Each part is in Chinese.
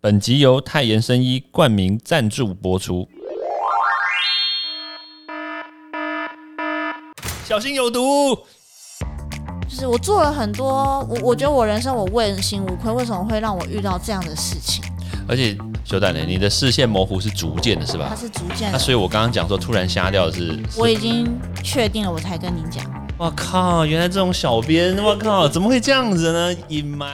本集由泰妍生医冠名赞助播出。小心有毒！就是我做了很多，我我觉得我人生我问心无愧，为什么会让我遇到这样的事情？而且修蛋呢，你的视线模糊是逐渐的，是吧它？是逐渐的，那所以我刚刚讲说突然瞎掉的是，是我已经确定了，我才跟你讲。我靠，原来这种小编，我靠，怎么会这样子呢？隐瞒，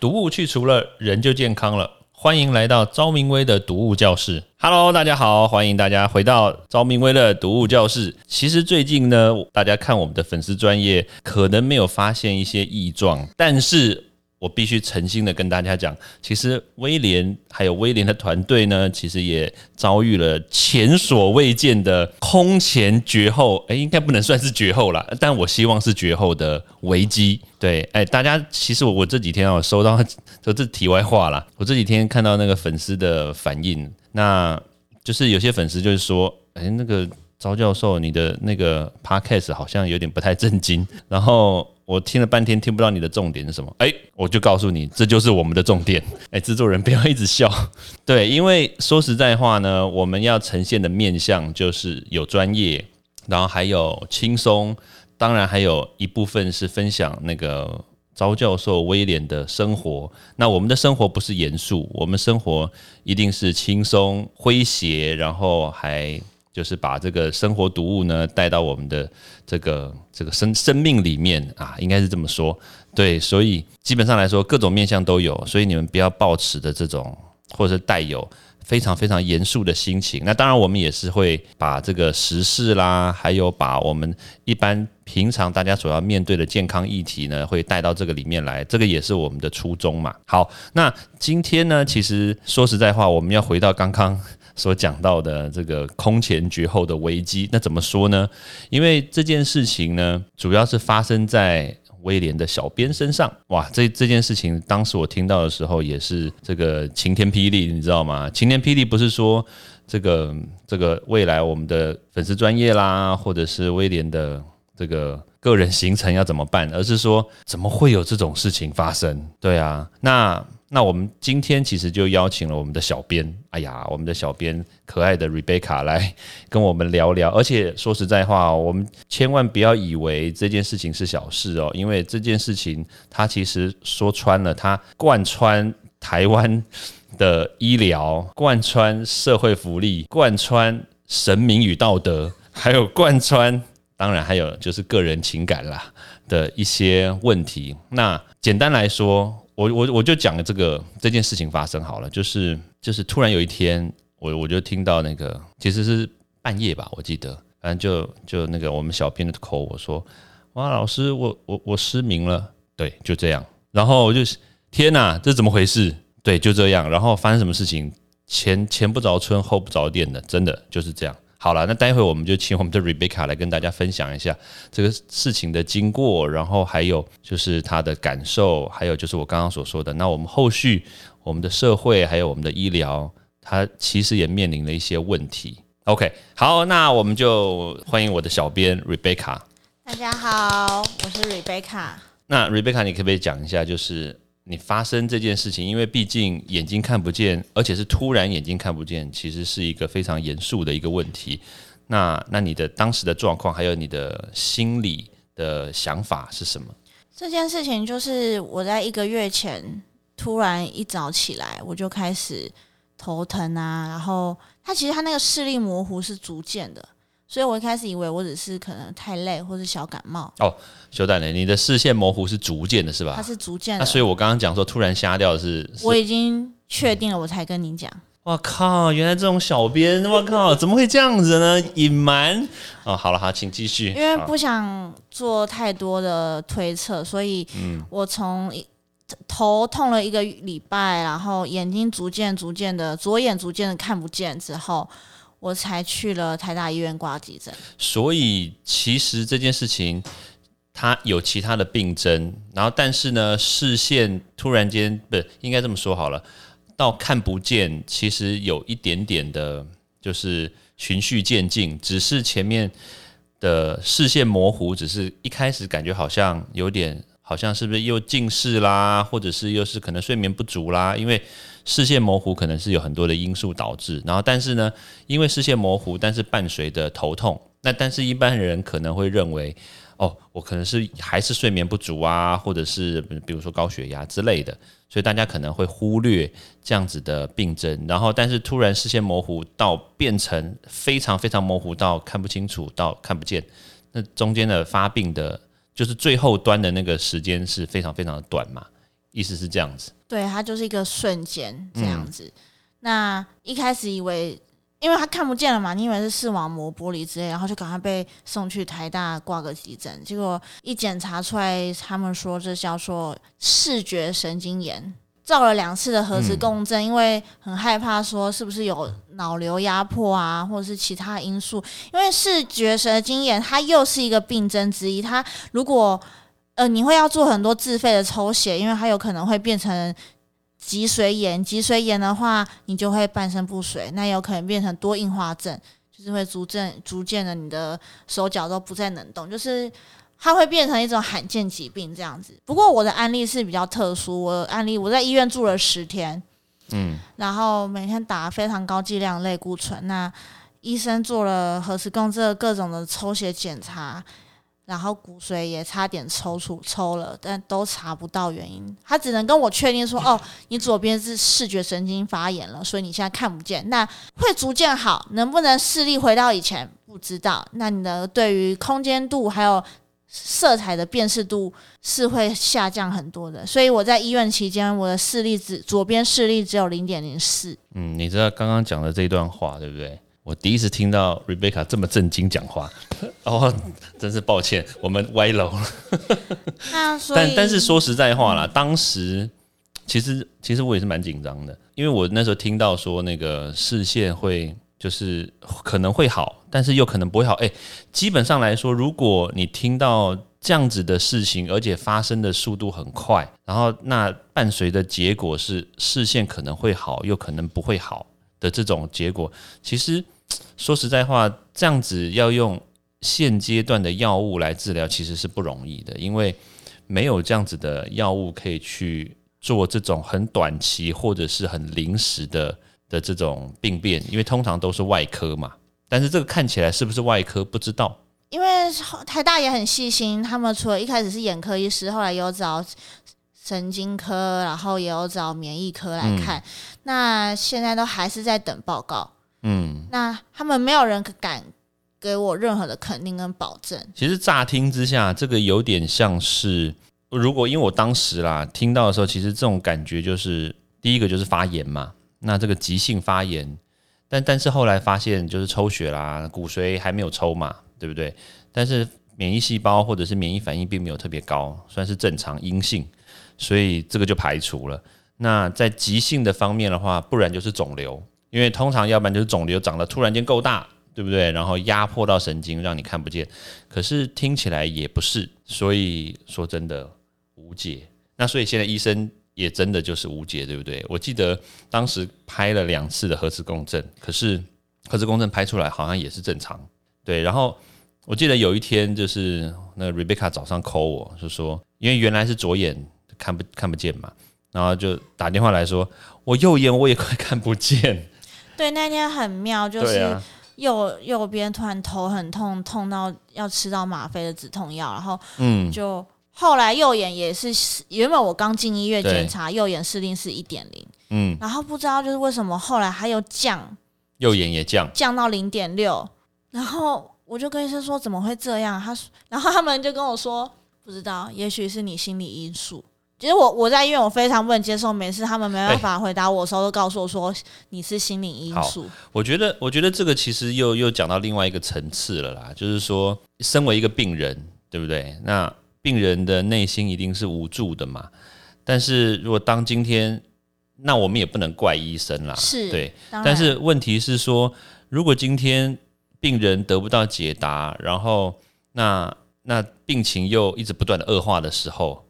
毒物去除了，人就健康了。欢迎来到昭明威的毒物教室。Hello，大家好，欢迎大家回到昭明威的毒物教室。其实最近呢，大家看我们的粉丝专业，可能没有发现一些异状，但是我必须诚心的跟大家讲，其实威廉还有威廉的团队呢，其实也遭遇了前所未见的空前绝后，哎，应该不能算是绝后啦，但我希望是绝后的危机。对，哎，大家其实我我这几天啊，收到这这题外话啦，我这几天看到那个粉丝的反应，那就是有些粉丝就是说，哎，那个招教授你的那个 podcast 好像有点不太正经，然后我听了半天听不到你的重点是什么，哎，我就告诉你，这就是我们的重点。哎，制作人不要一直笑，对，因为说实在话呢，我们要呈现的面向就是有专业，然后还有轻松，当然还有一部分是分享那个招教授威廉的生活。那我们的生活不是严肃，我们生活一定是轻松诙谐，然后还就是把这个生活读物呢带到我们的这个这个生生命里面啊，应该是这么说。对，所以基本上来说，各种面向都有，所以你们不要抱持的这种或者是带有非常非常严肃的心情。那当然，我们也是会把这个时事啦，还有把我们一般平常大家所要面对的健康议题呢，会带到这个里面来。这个也是我们的初衷嘛。好，那今天呢，其实说实在话，我们要回到刚刚所讲到的这个空前绝后的危机。那怎么说呢？因为这件事情呢，主要是发生在威廉的小编身上。哇，这这件事情当时我听到的时候，也是这个晴天霹雳，你知道吗？晴天霹雳不是说这个这个未来我们的粉丝专业啦，或者是威廉的这个个人行程要怎么办，而是说怎么会有这种事情发生？对啊，那。那我们今天其实就邀请了我们的小编，哎呀，我们的小编可爱的 Rebecca 来跟我们聊聊。而且说实在话，我们千万不要以为这件事情是小事哦，因为这件事情它其实说穿了，它贯穿台湾的医疗，贯穿社会福利，贯穿神明与道德，还有贯穿，当然还有就是个人情感啦的一些问题。那简单来说。我我我就讲了这个这件事情发生好了，就是就是突然有一天，我我就听到那个其实是半夜吧，我记得，反正就就那个我们小编的口我说，哇，老师，我我我失明了，对，就这样，然后我就天哪，这怎么回事？对，就这样，然后发生什么事情？前前不着村后不着店的，真的就是这样。好了，那待会我们就请我们的 Rebecca 来跟大家分享一下这个事情的经过，然后还有就是她的感受，还有就是我刚刚所说的，那我们后续我们的社会还有我们的医疗，它其实也面临了一些问题。OK，好，那我们就欢迎我的小编 Rebecca。大家好，我是 Rebecca。那 Rebecca，你可不可以讲一下，就是你发生这件事情，因为毕竟眼睛看不见，而且是突然眼睛看不见，其实是一个非常严肃的一个问题。那那你的当时的状况，还有你的心理的想法是什么？这件事情就是我在一个月前突然一早起来，我就开始头疼啊，然后它其实它那个视力模糊是逐渐的，所以我一开始以为我只是可能太累或是小感冒，哦，修蛋呢？你的视线模糊是逐渐的，是吧？它是逐渐那的。所以我刚刚讲说突然瞎掉的是，是我已经确定了，我才跟你讲。我靠，原来这种小编，我靠，怎么会这样子呢？隐瞒哦，好了，好，请继续。因为不想做太多的推测，所以嗯我从一头痛了一个礼拜，然后眼睛逐渐逐渐的左眼逐渐的看不见之后，我才去了台大医院挂急诊。所以其实这件事情它有其他的病症，然后但是呢，视线突然间不应该这么说好了，到看不见，其实有一点点的，就是循序渐进，只是前面的视线模糊，只是一开始感觉好像有点，好像是不是又近视啦，或者是又是可能睡眠不足啦，因为视线模糊可能是有很多的因素导致，然后但是呢，因为视线模糊，但是伴随的头痛，那但是一般人可能会认为，哦，我可能是还是睡眠不足啊，或者是比如说高血压之类的，所以大家可能会忽略这样子的病症，然后但是突然视线模糊到变成非常非常模糊到看不清楚到看不见，那中间的发病的，就是最后端的那个时间是非常非常的短嘛，意思是这样子。对，它就是一个瞬间这样子。那一开始以为，因为他看不见了嘛，你以为是视网膜剥离之类，然后就赶快被送去台大挂个急诊。结果一检查出来，他们说这叫做视觉神经炎。照了两次的核磁共振，因为很害怕说是不是有脑瘤压迫啊，或者是其他因素。因为视觉神经炎它又是一个病症之一，它如果呃，你会要做很多自费的抽血，因为它有可能会变成脊髓炎。脊髓炎的话，你就会半身不遂，那有可能变成多硬化症，就是会逐渐逐渐的，你的手脚都不再能动，就是它会变成一种罕见疾病这样子。不过我的案例是比较特殊，我的案例我在医院住了十天，嗯，然后每天打非常高剂量类固醇，那医生做了核磁共振各种的抽血检查。然后骨髓也差点抽出抽了，但都查不到原因。他只能跟我确定说：“哦，你左边是视觉神经发炎了，所以你现在看不见。那会逐渐好，能不能视力回到以前不知道。那你的对于空间度还有色彩的辨识度是会下降很多的。所以我在医院期间，我的视力只左边视力只有零点零四。嗯，你知道刚刚讲的这段话对不对？我第一次听到 Rebecca 这么震惊讲话，哦，真是抱歉，我们歪楼了。那但但是说实在话啦，当时其实其实我也是蛮紧张的，因为我那时候听到说那个视线会就是可能会好，但是又可能不会好。哎，基本上来说，如果你听到这样子的事情，而且发生的速度很快，然后那伴随的结果是视线可能会好，又可能不会好的这种结果，其实。说实在话，这样子要用现阶段的药物来治疗，其实是不容易的，因为没有这样子的药物可以去做这种很短期或者是很临时的的这种病变，因为通常都是外科嘛。但是这个看起来是不是外科，不知道。因为台大也很细心，他们除了一开始是眼科医师，后来有找神经科，然后也有找免疫科来看。那现在都还是在等报告。嗯，那他们没有人敢给我任何的肯定跟保证。其实乍听之下，这个有点像是，如果因为我当时啦听到的时候，其实这种感觉就是第一个就是发炎嘛，那这个急性发炎，但但是后来发现就是抽血啦，骨髓还没有抽嘛，对不对？但是免疫细胞或者是免疫反应并没有特别高，算是正常阴性，所以这个就排除了。那在急性的方面的话，不然就是肿瘤。因为通常要不然就是肿瘤长得突然间够大，对不对？然后压迫到神经，让你看不见。可是听起来也不是，所以说真的无解。那所以现在医生也真的就是无解，对不对？我记得当时拍了两次的核磁共振，可是核磁共振拍出来好像也是正常。对，然后我记得有一天就是那个 Rebecca 早上 call 我，就说因为原来是左眼看不看不见嘛，然后就打电话来说我右眼我也快看不见。对，那天很妙，就是右右边突然头很痛，痛到要吃到吗啡的止痛药，然后嗯，就后来右眼也是，原本我刚进医院检查，右眼视力是一点零，嗯，然后不知道就是为什么后来还有降，右眼也降，降到零点六，然后我就跟医生说怎么会这样，他说，然后他们就跟我说不知道，也许是你心理因素。其实我我在医院，我非常不能接受，每次他们没办法回答我的时候，都告诉我说你是心理因素。我觉得，我觉得这个其实又又讲到另外一个层次了啦，就是说，身为一个病人，对不对？那病人的内心一定是无助的嘛。但是如果当今天，那我们也不能怪医生啦，是对。但是问题是说，如果今天病人得不到解答，然后那那病情又一直不断的恶化的时候。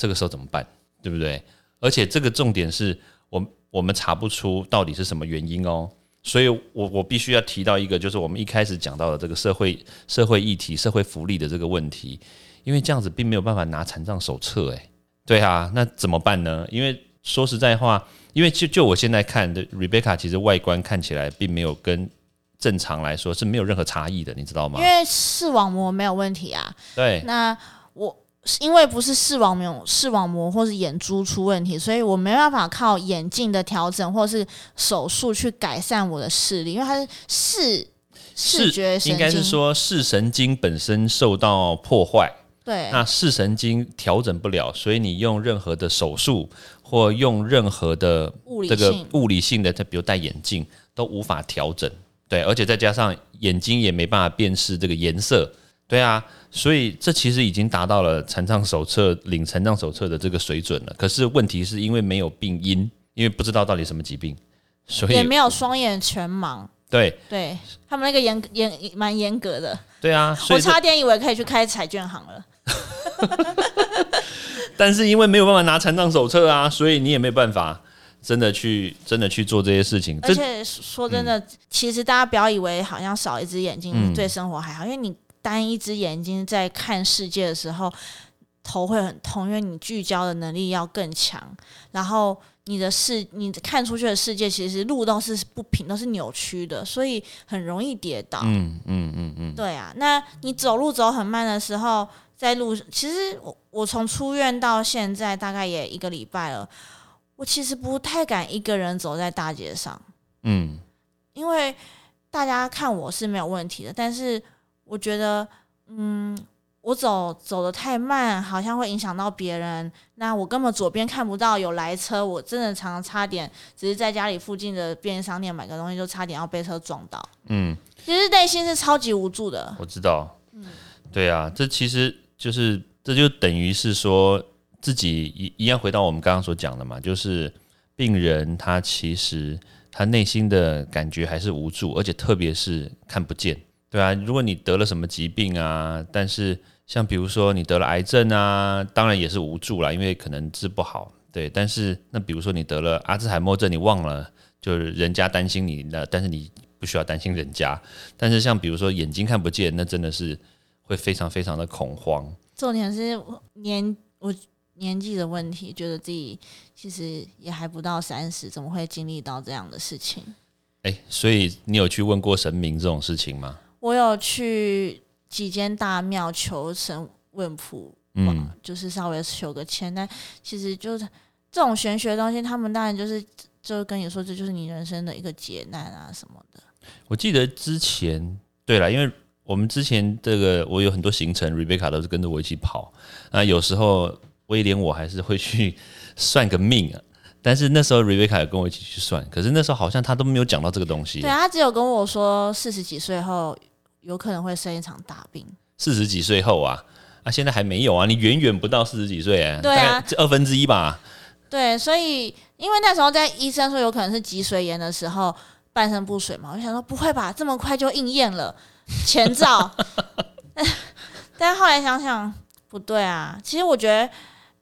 这个时候怎么办，对不对？而且这个重点是我我们查不出到底是什么原因哦，所以我我必须要提到一个，就是我们一开始讲到的这个社会社会议题、社会福利的这个问题，因为这样子并没有办法拿残障手册，诶，对啊，那怎么办呢？因为说实在话，因为就就我现在看的 Rebecca，其实外观看起来并没有跟正常来说是没有任何差异的，你知道吗因？为视网膜没有问题啊。对，那我因为不是视网膜、视网膜或是眼珠出问题，所以我没办法靠眼镜的调整或是手术去改善我的视力，因为它是视视觉神经，应该是说视神经本身受到破坏，对那视神经调整不了，所以你用任何的手术或用任何的物理这个物理性的，它比如戴眼镜都无法调整。对，而且再加上眼睛也没办法辨识这个颜色。对啊，所以这其实已经达到了残障手册领残障手册的这个水准了。可是问题是因为没有病因，因为不知道到底什么疾病，所以也没有双眼全盲。对对他们那个严严蛮严格的，对啊，我差点以为可以去开彩券行了。但是因为没有办法拿残障手册啊，所以你也没有办法真的去真的去做这些事情。而且说真的，其实大家不要以为好像少一只眼睛嗯对生活还好，因为你单一只眼睛在看世界的时候，头会很痛，因为你聚焦的能力要更强，然后你的视你看出去的世界其实路都是不平，都是扭曲的，所以很容易跌倒。嗯嗯嗯嗯，对啊，那你走路走很慢的时候，在路其实我我从出院到现在大概也一个礼拜了，我其实不太敢一个人走在大街上，嗯。因为大家看我是没有问题的，但是我觉得，嗯，我走走的太慢，好像会影响到别人。那我根本左边看不到有来车，我真的常常差点，只是在家里附近的便利商店买个东西，就差点要被车撞到。嗯，其实内心是超级无助的。我知道。对啊，这其实就是这就等于是说自己一一样回到我们刚刚所讲的嘛，就是病人他其实他内心的感觉还是无助，而且特别是看不见。对啊，如果你得了什么疾病啊，但是像比如说你得了癌症啊，当然也是无助啦，因为可能治不好。对，但是那比如说你得了阿兹海默症，你忘了，就是人家担心你了，但是你不需要担心人家。但是像比如说眼睛看不见，那真的是会非常非常的恐慌。重点是我年我年纪的问题，觉得自己其实也还不到三十，怎么会经历到这样的事情？哎，所以你有去问过神明这种事情吗？我有去几间大庙求神问卜，嗯，就是稍微求个签，但其实就是这种玄学的东西，他们当然就是就跟你说，这就是你人生的一个劫难啊什么的。我记得之前，对了，因为我们之前这个我有很多行程，Rebecca 都是跟着我一起跑，那有时候威廉我还是会去 算个命啊。但是那时候 Rebecca 也跟我一起去算，可是那时候好像他都没有讲到这个东西对。啊他只有跟我说，四十几岁后有可能会生一场大病。四十几岁后啊，啊，现在还没有啊，你远远不到四十几岁哎、对啊这二分之一吧。对，所以因为那时候在医生说有可能是脊髓炎的时候，半身不遂嘛，我就想说不会吧，这么快就应验了前兆。但后来想想不对啊，其实我觉得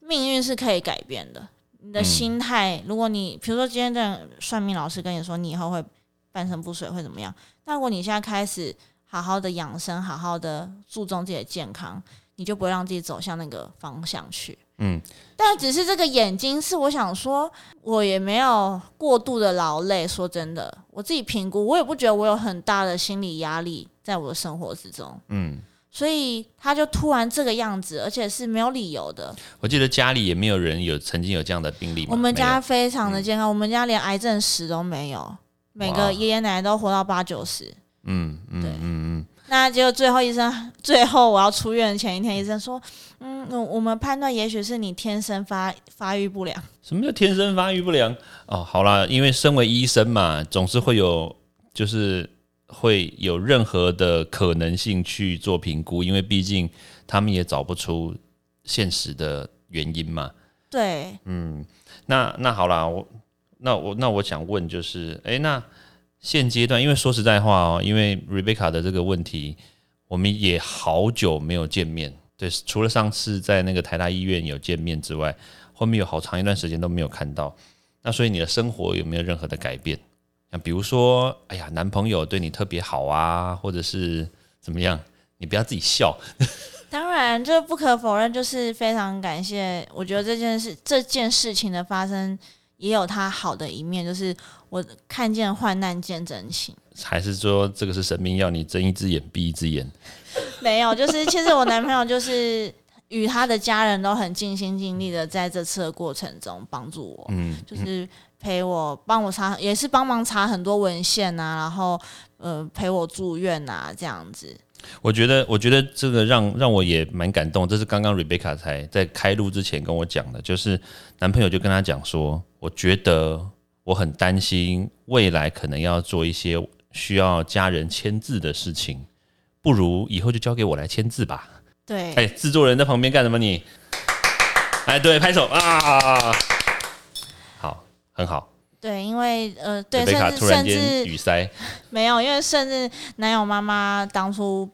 命运是可以改变的。你的嗯心态，如果你比如说今天的算命老师跟你说你以后会半身不遂会怎么样，那如果你现在开始好好的养生，好好的注重自己的健康，你就不会让自己走向那个方向去。嗯，但只是这个眼睛是我想说，我也没有过度的劳累。说真的，我自己评估，我也不觉得我有很大的心理压力在我的生活之中。嗯，所以他就突然这个样子，而且是没有理由的。我记得家里也没有人有曾经有这样的病例。我们家非常的健康，我们家连癌症史都没有，每个爷爷奶奶都活到八九十。嗯嗯对嗯嗯，那结果最后医生，最后我要出院的前一天，医生说：“嗯，我我们判断也许是你天生发发育不良。什么叫天生发育不良？哦，好啦，因为身为医生嘛，总是会有就是会有任何的可能性去做评估，因为毕竟他们也找不出现实的原因嘛。”对，嗯，那那好啦，我那我那我想问就是，诶，那现阶段，因为说实在话哦，因为 Rebecca 的这个问题，我们也好久没有见面。对，除了上次在那个台大医院有见面之外，后面有好长一段时间都没有看到。那所以你的生活有没有任何的改变？像比如说，哎呀，男朋友对你特别好啊，或者是怎么样？你不要自己笑。当然，这不可否认，就是非常感谢。我觉得这件事这件事情的发生，也有他好的一面，就是我看见患难见真情。还是说这个是神明要你睁一只眼闭一只眼？没有，就是其实我男朋友就是与他的家人都很尽心尽力的在这次的过程中帮助我，嗯，就是陪我帮我查，也是帮忙查很多文献啊，然后呃陪我住院啊这样子。我觉得，我觉得这个让让我也蛮感动。这是刚刚 Rebecca 才在开录之前跟我讲的，就是男朋友就跟他讲说，我觉得我很担心未来可能要做一些需要家人签字的事情，不如以后就交给我来签字吧。对，哎，制作人在旁边干什么？你，哎，对，拍手啊！好，很好。对，因为呃，对，甚至甚至语塞，没有，因为甚至男友妈妈当初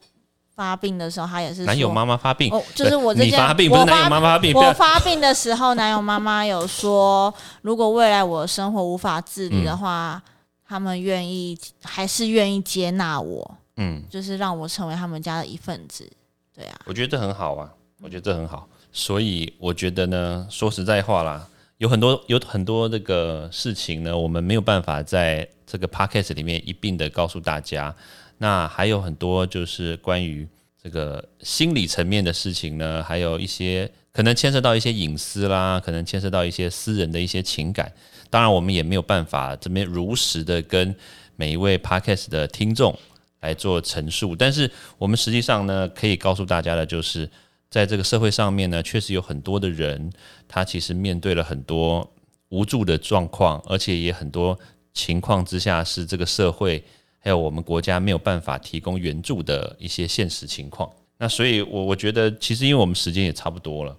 发病的时候，她也是男友说妈妈发病，哦，就是我这件你发病，不是男友妈妈发病，我发病的时候，男友妈妈有说，如果未来我的生活无法自理的话，他们愿意还是愿意接纳我，嗯。就是让我成为他们家的一份子。对啊，我觉得这很好啊，我觉得这很好，所以我觉得呢，说实在话啦，有很多有很多这个事情呢，我们没有办法在这个 podcast 里面一并的告诉大家。那还有很多就是关于这个心理层面的事情呢，还有一些可能牵涉到一些隐私啦，可能牵涉到一些私人的一些情感。当然，我们也没有办法这边如实的跟每一位 podcast 的听众来做陈述，但是我们实际上呢，可以告诉大家的就是，在这个社会上面呢，确实有很多的人，他其实面对了很多无助的状况，而且也很多情况之下是这个社会还有我们国家没有办法提供援助的一些现实情况。那所以我，我觉得其实因为我们时间也差不多了，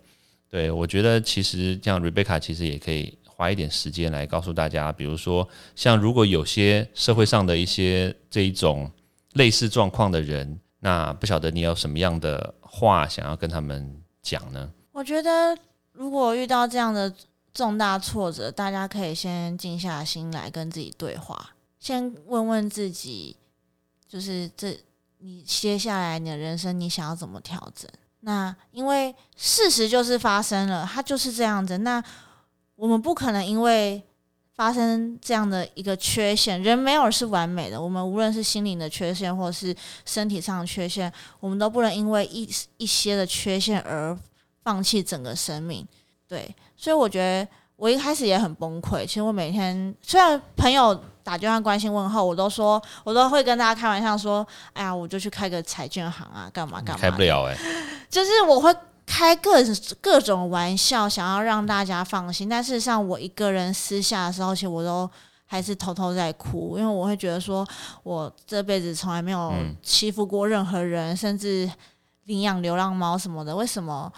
对我觉得其实像 Rebecca 其实也可以花一点时间来告诉大家，比如说像如果有些社会上的一些这一种类似状况的人，那不晓得你有什么样的话想要跟他们讲呢？我觉得如果遇到这样的重大挫折，大家可以先静下心来跟自己对话，先问问自己，就是这你接下来你的人生你想要怎么调整？那因为事实就是发生了，它就是这样子。那我们不可能因为发生这样的一个缺陷，人没有是完美的。我们无论是心灵的缺陷，或是身体上的缺陷，我们都不能因为一一些的缺陷而放弃整个生命。对，所以我觉得我一开始也很崩溃。其实我每天虽然朋友打电话关心问候，我都说我都会跟大家开玩笑说：“哎呀，我就去开个彩券行啊，干嘛干嘛。”开不了哎、就是我会开各各种玩笑，想要让大家放心。但事实上，我一个人私下的时候，其实我都还是偷偷在哭，因为我会觉得说，我这辈子从来没有嗯欺负过任何人，甚至领养流浪猫什么的。为什么？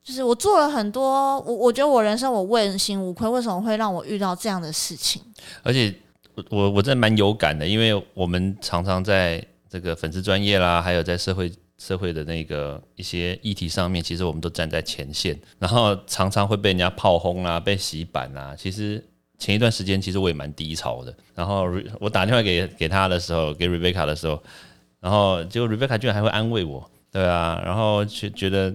就是我做了很多，我我觉得我人生我问心无愧，为什么会让我遇到这样的事情？而且我我我真的蛮有感的，因为我们常常在这个粉丝专业啦，还有在社会社会的那个一些议题上面，其实我们都站在前线，然后常常会被人家炮轰啦，被洗版啦。其实前一段时间，其实我也蛮低潮的。然后我打电话给给他的时候，给 Rebecca 的时候，然后结果 Rebecca 居然还会安慰我，对啊，然后觉觉得。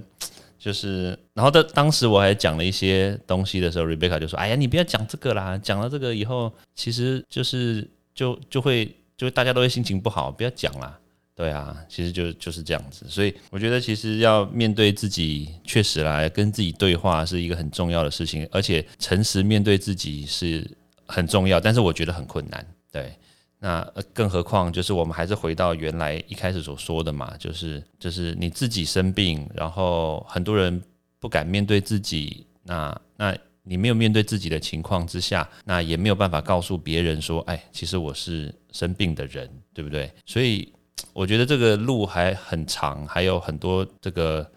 就是，然后当当时我还讲了一些东西的时候，Rebecca 就说：“哎呀，你不要讲这个啦，讲了这个以后，其实就是就就会就大家都会心情不好，不要讲啦。”对啊，其实就就是这样子，所以我觉得其实要面对自己，确实啦，跟自己对话是一个很重要的事情，而且诚实面对自己是很重要，但是我觉得很困难。对，那更何况就是我们还是回到原来一开始所说的嘛，就是就是你自己生病，然后很多人不敢面对自己，那那你没有面对自己的情况之下，那也没有办法告诉别人说，哎，其实我是生病的人，对不对？所以我觉得这个路还很长，还有很多这个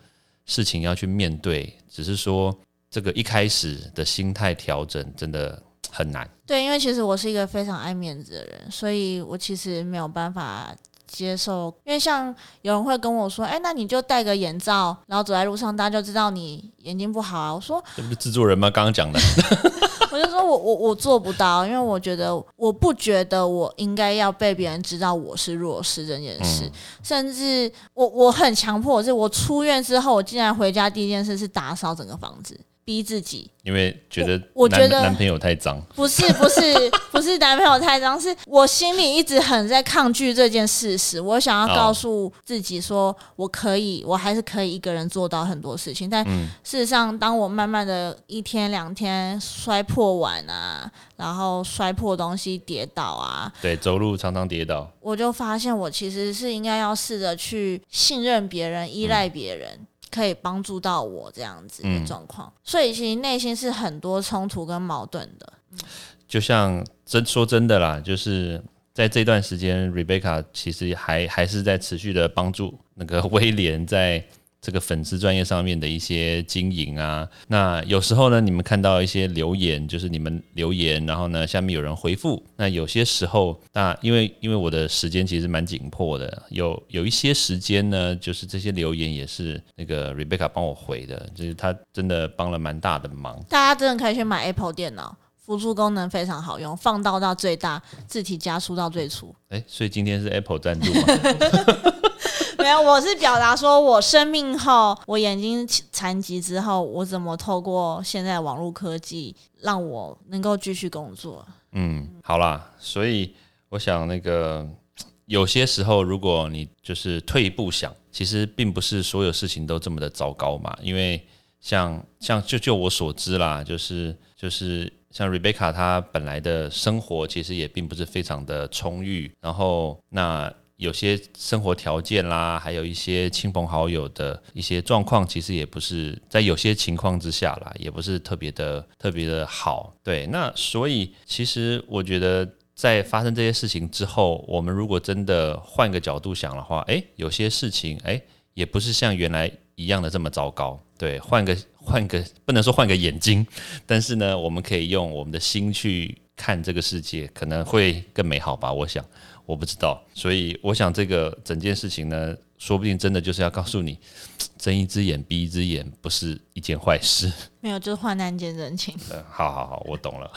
事情要去面对，只是说这个一开始的心态调整真的很难。对，因为其实我是一个非常爱面子的人，所以我其实没有办法接受。因为像有人会跟我说：“哎，那你就戴个眼罩，然后走在路上，大家就知道你眼睛不好啊。”我说这不是制作人吗？刚刚讲的，：“ 我就说我我我做不到，因为我觉得我不觉得我应该要被别人知道我是弱势这件事，甚至我我很强迫，是我出院之后，我竟然回家第一件事是打扫整个房子。”逼自己。因为觉得我我觉得男男朋友太脏，不是不是 不是男朋友太脏，是我心里一直很在抗拒这件事实。我想要告诉自己说，我可以，我还是可以一个人做到很多事情。但事实上，当我慢慢的一天两天摔破碗啊，然后摔破东西跌倒啊，对，走路常常跌倒，我就发现我其实是应该要试着去信任别人、依赖别人。可以帮助到我这样子的状况，所以其实内心是很多冲突跟矛盾的。就像真说真的啦，就是在这段时间，Rebecca 其实还还是在持续的帮助那个威廉在。这个粉丝专业上面的一些经营啊，那有时候呢，你们看到一些留言，就是你们留言，然后呢，下面有人回复。那有些时候，那因为因为我的时间其实蛮紧迫的，有有一些时间呢，就是这些留言也是那个 Rebecca 帮我回的，就是他真的帮了蛮大的忙。大家真的可以去买 Apple 电脑，辅助功能非常好用，放大到最大，字体加粗到最粗。哎，所以今天是 Apple 赞助吗？没有，我是表达说，我生命后，我眼睛残疾之后，我怎么透过现在网络科技，让我能够继续工作？嗯，好啦，所以我想，那个有些时候，如果你就是退一步想，其实并不是所有事情都这么的糟糕嘛。因为像像就就我所知啦，就是就是像 Rebecca 她本来的生活其实也并不是非常的充裕，然后那。有些生活条件啦，还有一些亲朋好友的一些状况，其实也不是在有些情况之下啦，也不是特别的特别的好。对，那所以其实我觉得，在发生这些事情之后，我们如果真的换个角度想的话，诶，有些事情诶，也不是像原来一样的这么糟糕。对，换个换个不能说换个眼睛，但是呢，我们可以用我们的心去看这个世界，可能会更美好吧。我想。我不知道，所以我想这个整件事情呢，说不定真的就是要告诉你，睁一只眼闭一只眼不是一件坏事。没有，就是患难见真情。嗯，好好好，我懂了。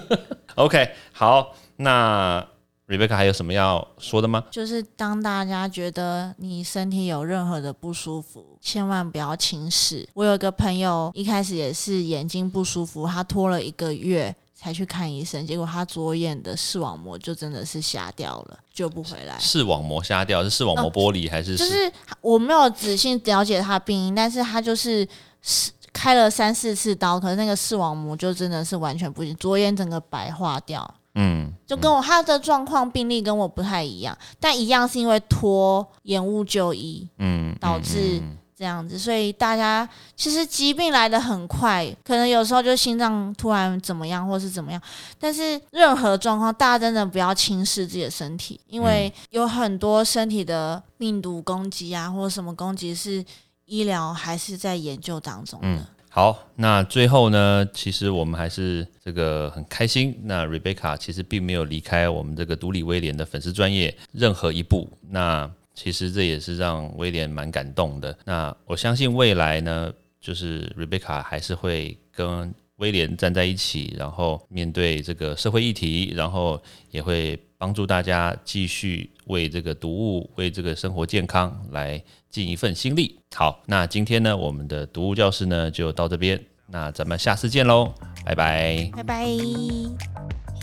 OK，好，那 Rebecca 还有什么要说的吗？就是当大家觉得你身体有任何的不舒服，千万不要轻视。我有一个朋友一开始也是眼睛不舒服，他拖了一个月。才去看医生，结果他左眼的视网膜就真的是瞎掉了，救不回来。视网膜瞎掉是视网膜剥离还是？就是我没有仔细了解他的病因，但是他就是是开了三四次刀，可是那个视网膜就真的是完全不行，左眼整个白化掉。嗯，就跟我他的状况病例跟我不太一样，但一样是因为拖延误就医，嗯，导致。这样子，所以大家其实疾病来的很快，可能有时候就心脏突然怎么样，或是怎么样。但是任何状况，大家真的不要轻视自己的身体，因为有很多身体的病毒攻击啊，或者什么攻击是医疗还是在研究当中的。好，那最后呢，其实我们还是这个很开心。那 Rebecca 其实并没有离开我们这个独立威廉的粉丝专业任何一步。那其实这也是让威廉蛮感动的。那我相信未来呢，就是 Rebecca 还是会跟威廉站在一起，然后面对这个社会议题，然后也会帮助大家继续为这个读物、为这个生活健康来尽一份心力。好，那今天呢，我们的读物教室呢就到这边，那咱们下次见喽，拜拜，拜拜。